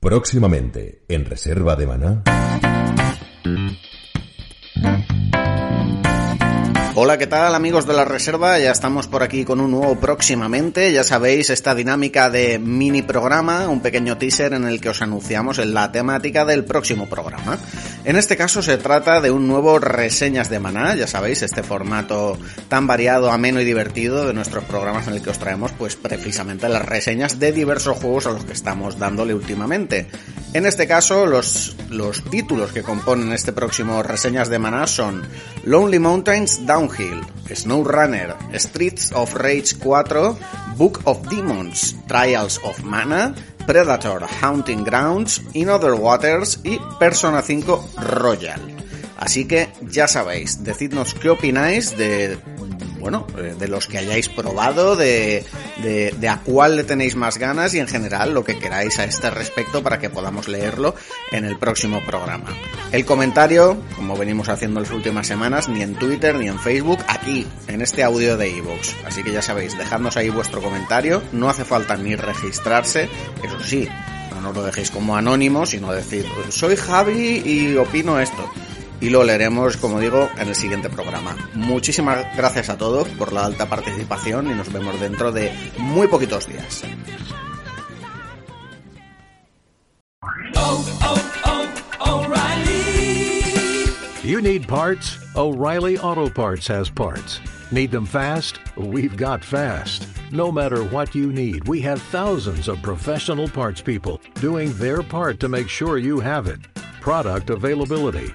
Próximamente, en Reserva de Maná. Hola, ¿qué tal amigos de la Reserva? Ya estamos por aquí con un nuevo próximamente. Ya sabéis, esta dinámica de mini programa, un pequeño teaser en el que os anunciamos la temática del próximo programa. En este caso se trata de un nuevo Reseñas de Maná, ya sabéis, este formato tan variado, ameno y divertido de nuestros programas en el que os traemos pues precisamente las reseñas de diversos juegos a los que estamos dándole últimamente. En este caso, los, los títulos que componen este próximo Reseñas de Maná son Lonely Mountains Downhill, SnowRunner, Streets of Rage 4, Book of Demons, Trials of Mana, Predator Haunting Grounds, In Other Waters y Persona 5 Royal. Así que ya sabéis, decidnos qué opináis de bueno, eh, de los que hayáis probado, de, de, de, a cuál le tenéis más ganas y en general lo que queráis a este respecto para que podamos leerlo en el próximo programa. El comentario, como venimos haciendo las últimas semanas, ni en Twitter ni en Facebook, aquí, en este audio de iVoox. Así que ya sabéis, dejadnos ahí vuestro comentario, no hace falta ni registrarse, eso sí, no nos lo dejéis como anónimo, sino decir, soy Javi y opino esto y lo leeremos, como digo, en el siguiente programa. Muchísimas gracias a todos por la alta participación y nos vemos dentro de muy poquitos días. Oh, oh, oh. You need parts? O'Reilly Auto Parts has parts. Need them fast? We've got fast. No matter what you need, we have thousands of professional parts people doing their part to make sure you have it. Product availability